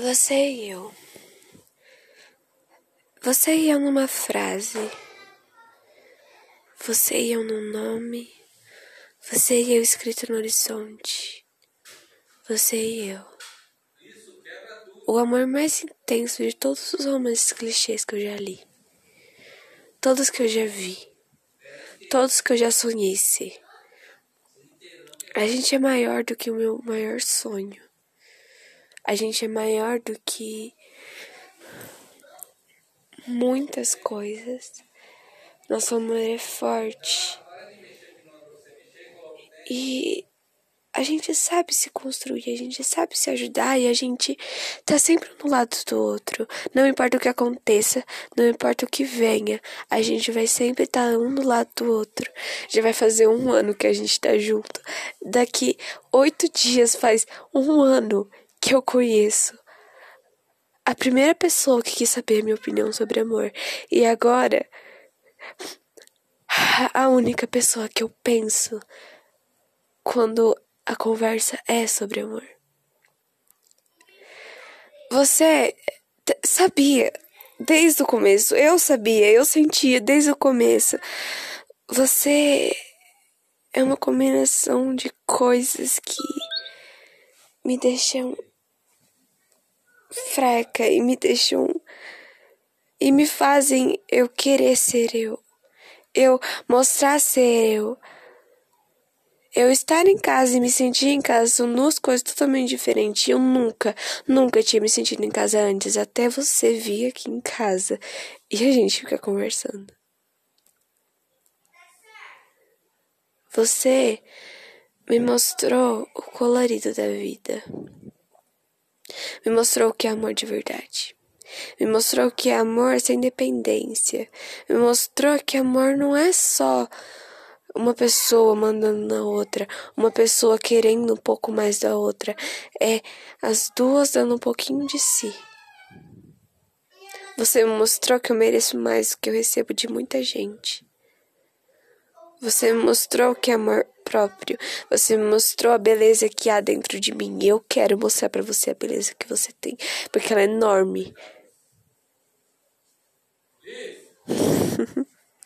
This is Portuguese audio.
Você e eu. Você e eu numa frase. Você e eu num nome. Você e eu escrito no horizonte. Você e eu. O amor mais intenso de todos os romances clichês que eu já li. Todos que eu já vi. Todos que eu já sonhei. A gente é maior do que o meu maior sonho. A gente é maior do que muitas coisas. Nosso amor é forte. E a gente sabe se construir, a gente sabe se ajudar e a gente tá sempre no lado do outro. Não importa o que aconteça, não importa o que venha, a gente vai sempre estar tá um do lado do outro. Já vai fazer um ano que a gente tá junto. Daqui oito dias faz um ano que eu conheço a primeira pessoa que quis saber minha opinião sobre amor. E agora, a única pessoa que eu penso quando a conversa é sobre amor. Você sabia desde o começo, eu sabia, eu sentia desde o começo. Você é uma combinação de coisas que me deixam fraca e me deixam e me fazem eu querer ser eu. Eu mostrar ser eu. Eu estar em casa e me sentir em casa são duas coisas totalmente diferentes. Eu nunca, nunca tinha me sentido em casa antes, até você vir aqui em casa e a gente fica conversando. Você me mostrou o colorido da vida. Me mostrou o que é amor de verdade. Me mostrou que é amor sem dependência. Me mostrou que amor não é só uma pessoa mandando na outra, uma pessoa querendo um pouco mais da outra. É as duas dando um pouquinho de si. Você me mostrou que eu mereço mais do que eu recebo de muita gente. Você me mostrou que é amor próprio. Você me mostrou a beleza que há dentro de mim. E eu quero mostrar para você a beleza que você tem, porque ela é enorme.